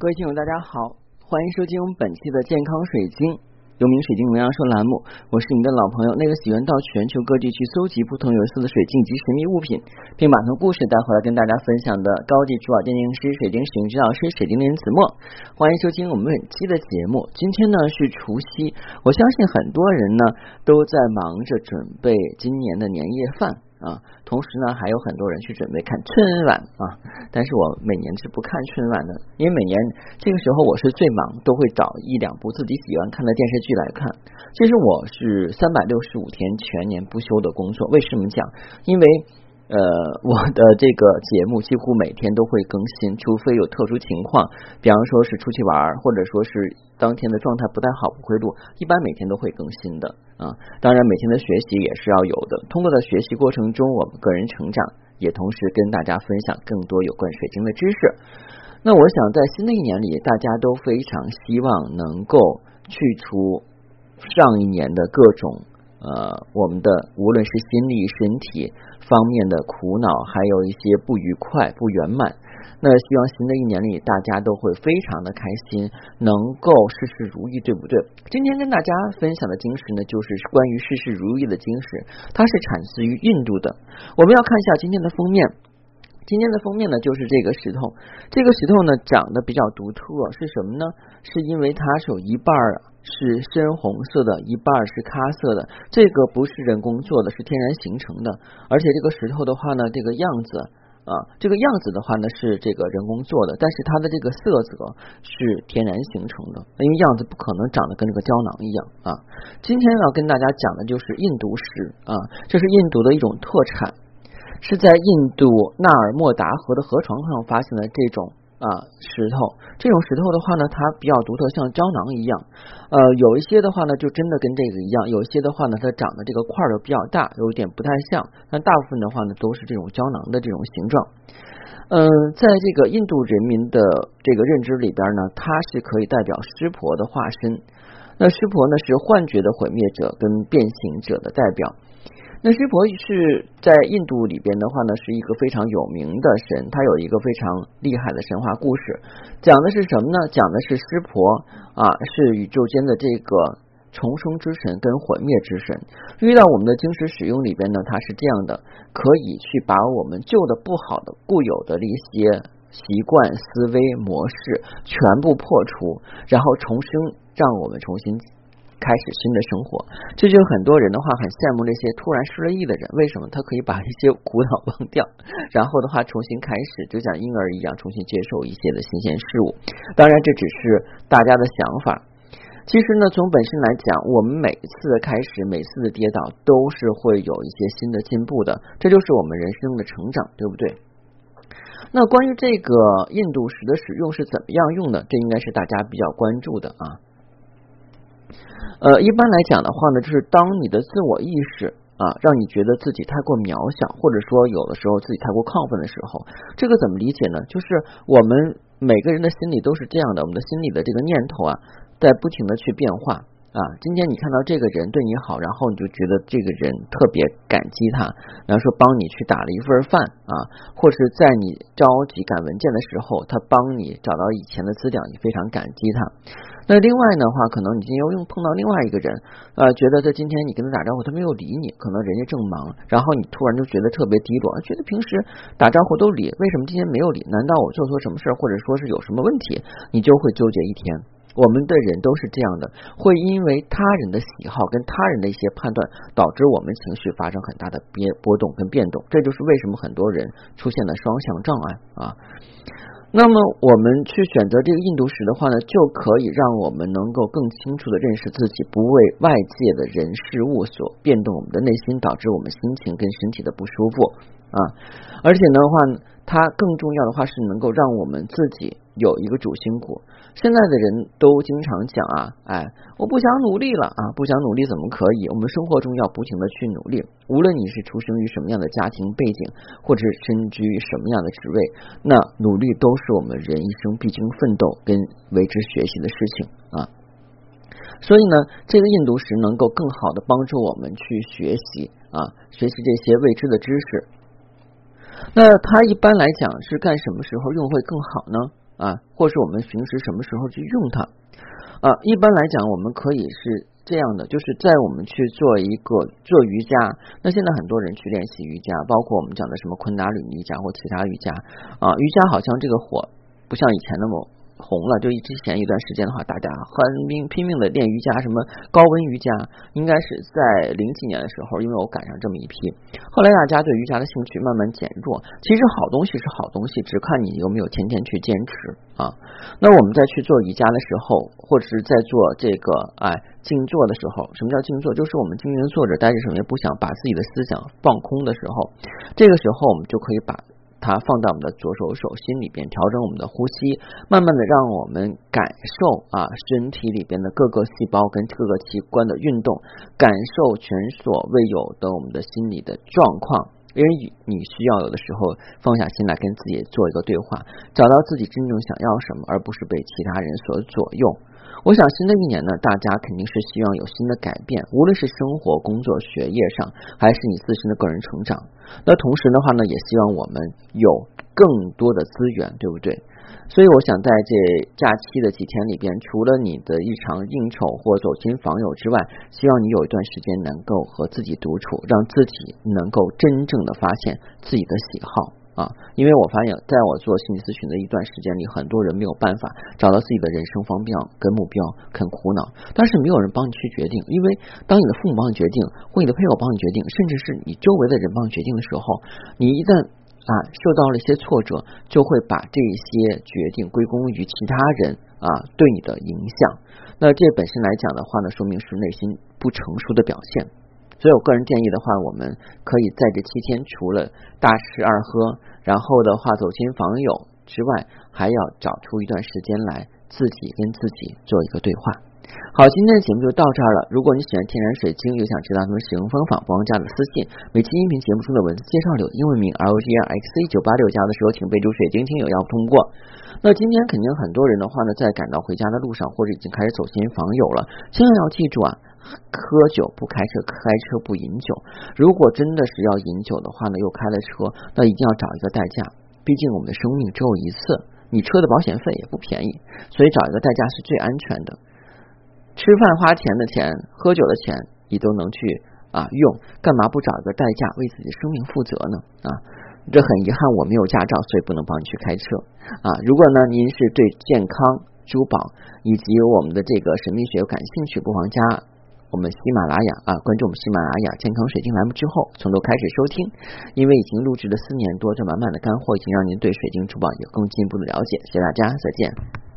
各位听友，大家好，欢迎收听本期的健康水晶，有名水晶能量说栏目。我是你的老朋友，那个喜欢到全球各地去搜集不同颜色的水晶及神秘物品，并把从故事带回来跟大家分享的高级珠宝鉴定师、水晶使用指导师水晶人子墨。欢迎收听我们本期的节目。今天呢是除夕，我相信很多人呢都在忙着准备今年的年夜饭。啊，同时呢，还有很多人去准备看春晚啊，但是我每年是不看春晚的，因为每年这个时候我是最忙，都会找一两部自己喜欢看的电视剧来看。其实我是三百六十五天全年不休的工作，为什么讲？因为。呃，我的这个节目几乎每天都会更新，除非有特殊情况，比方说是出去玩，或者说是当天的状态不太好不会录，一般每天都会更新的啊。当然，每天的学习也是要有的。通过在学习过程中，我们个人成长，也同时跟大家分享更多有关水晶的知识。那我想在新的一年里，大家都非常希望能够去除上一年的各种。呃，我们的无论是心理、身体方面的苦恼，还有一些不愉快、不圆满，那希望新的一年里大家都会非常的开心，能够事事如意，对不对？今天跟大家分享的晶石呢，就是关于事事如意的晶石，它是产自于印度的。我们要看一下今天的封面。今天的封面呢，就是这个石头。这个石头呢，长得比较独特，是什么呢？是因为它是有一半是深红色的，一半是咖色的。这个不是人工做的，是天然形成的。而且这个石头的话呢，这个样子啊，这个样子的话呢，是这个人工做的，但是它的这个色泽是天然形成的，因为样子不可能长得跟这个胶囊一样啊。今天要跟大家讲的就是印度石啊，这是印度的一种特产。是在印度纳尔莫达河的河床上发现的这种啊石头，这种石头的话呢，它比较独特，像胶囊一样。呃，有一些的话呢，就真的跟这个一样；有一些的话呢，它长的这个块儿比较大，有一点不太像。但大部分的话呢，都是这种胶囊的这种形状。嗯，在这个印度人民的这个认知里边呢，它是可以代表湿婆的化身。那湿婆呢，是幻觉的毁灭者跟变形者的代表。那湿婆是在印度里边的话呢，是一个非常有名的神，他有一个非常厉害的神话故事，讲的是什么呢？讲的是湿婆啊，是宇宙间的这个重生之神跟毁灭之神。遇到我们的晶石使用里边呢，它是这样的，可以去把我们旧的不好的固有的一些习惯、思维模式全部破除，然后重生，让我们重新。开始新的生活，这就很多人的话很羡慕那些突然失了忆的人。为什么他可以把一些苦恼忘掉，然后的话重新开始，就像婴儿一样重新接受一些的新鲜事物？当然，这只是大家的想法。其实呢，从本身来讲，我们每一次的开始，每次的跌倒，都是会有一些新的进步的。这就是我们人生的成长，对不对？那关于这个印度石的使用是怎么样用的？这应该是大家比较关注的啊。呃，一般来讲的话呢，就是当你的自我意识啊，让你觉得自己太过渺小，或者说有的时候自己太过亢奋的时候，这个怎么理解呢？就是我们每个人的心里都是这样的，我们的心里的这个念头啊，在不停的去变化。啊，今天你看到这个人对你好，然后你就觉得这个人特别感激他，然后说帮你去打了一份饭啊，或是在你着急赶文件的时候，他帮你找到以前的资料，你非常感激他。那另外的话，可能你今天又碰到另外一个人，呃，觉得在今天你跟他打招呼，他没有理你，可能人家正忙，然后你突然就觉得特别低落，觉得平时打招呼都理，为什么今天没有理？难道我做错什么事或者说是有什么问题？你就会纠结一天。我们的人都是这样的，会因为他人的喜好跟他人的一些判断，导致我们情绪发生很大的变波动跟变动。这就是为什么很多人出现了双向障碍啊。那么我们去选择这个印度石的话呢，就可以让我们能够更清楚的认识自己，不为外界的人事物所变动我们的内心，导致我们心情跟身体的不舒服啊。而且的话。它更重要的话是能够让我们自己有一个主心骨。现在的人都经常讲啊，哎，我不想努力了啊，不想努力怎么可以？我们生活中要不停的去努力。无论你是出生于什么样的家庭背景，或者是身居什么样的职位，那努力都是我们人一生必经奋斗跟为之学习的事情啊。所以呢，这个印度石能够更好的帮助我们去学习啊，学习这些未知的知识。那它一般来讲是干什么时候用会更好呢？啊，或是我们平时什么时候去用它啊？一般来讲，我们可以是这样的，就是在我们去做一个做瑜伽，那现在很多人去练习瑜伽，包括我们讲的什么昆达里尼瑜伽或其他瑜伽啊，瑜伽好像这个火不像以前那么。红了，就之前一段时间的话，大家很拼拼命的练瑜伽，什么高温瑜伽，应该是在零几年的时候，因为我赶上这么一批。后来大家对瑜伽的兴趣慢慢减弱。其实好东西是好东西，只看你有没有天天去坚持啊。那我们在去做瑜伽的时候，或者是在做这个哎静坐的时候，什么叫静坐？就是我们静静坐着，待着什么也不想，把自己的思想放空的时候，这个时候我们就可以把。它放在我们的左手手心里边，调整我们的呼吸，慢慢的让我们感受啊身体里边的各个细胞跟各个器官的运动，感受前所未有的我们的心理的状况。因为你需要有的时候放下心来跟自己做一个对话，找到自己真正想要什么，而不是被其他人所左右。我想新的一年呢，大家肯定是希望有新的改变，无论是生活、工作、学业上，还是你自身的个人成长。那同时的话呢，也希望我们有更多的资源，对不对？所以我想在这假期的几天里边，除了你的日常应酬或走亲访友之外，希望你有一段时间能够和自己独处，让自己能够真正的发现自己的喜好。啊，因为我发现，在我做心理咨询的一段时间里，很多人没有办法找到自己的人生方向跟目标，很苦恼。但是没有人帮你去决定，因为当你的父母帮你决定，或你的配偶帮你决定，甚至是你周围的人帮你决定的时候，你一旦啊受到了一些挫折，就会把这些决定归功于其他人啊对你的影响。那这本身来讲的话呢，说明是内心不成熟的表现。所以我个人建议的话，我们可以在这七天，除了大吃二喝，然后的话走亲访友之外，还要找出一段时间来自己跟自己做一个对话。好，今天的节目就到这儿了。如果你喜欢天然水晶，又想知道它们使用方法，不忘加的私信。每期音频节目中的文字介绍有英文名 L G R X C 九八六加的时候，请备注水晶听友要通过。那今天肯定很多人的话呢，在赶到回家的路上，或者已经开始走亲访友了，千万要记住啊。喝酒不开车，开车不饮酒。如果真的是要饮酒的话呢，又开了车，那一定要找一个代驾。毕竟我们的生命只有一次，你车的保险费也不便宜，所以找一个代驾是最安全的。吃饭花钱的钱，喝酒的钱，你都能去啊用，干嘛不找一个代驾为自己的生命负责呢？啊，这很遗憾，我没有驾照，所以不能帮你去开车啊。如果呢，您是对健康、珠宝以及我们的这个神秘学感兴趣，不妨加。我们喜马拉雅啊，关注我们喜马拉雅健康水晶栏目之后，从头开始收听，因为已经录制了四年多，这满满的干货已经让您对水晶珠宝有更进一步的了解。谢谢大家，再见。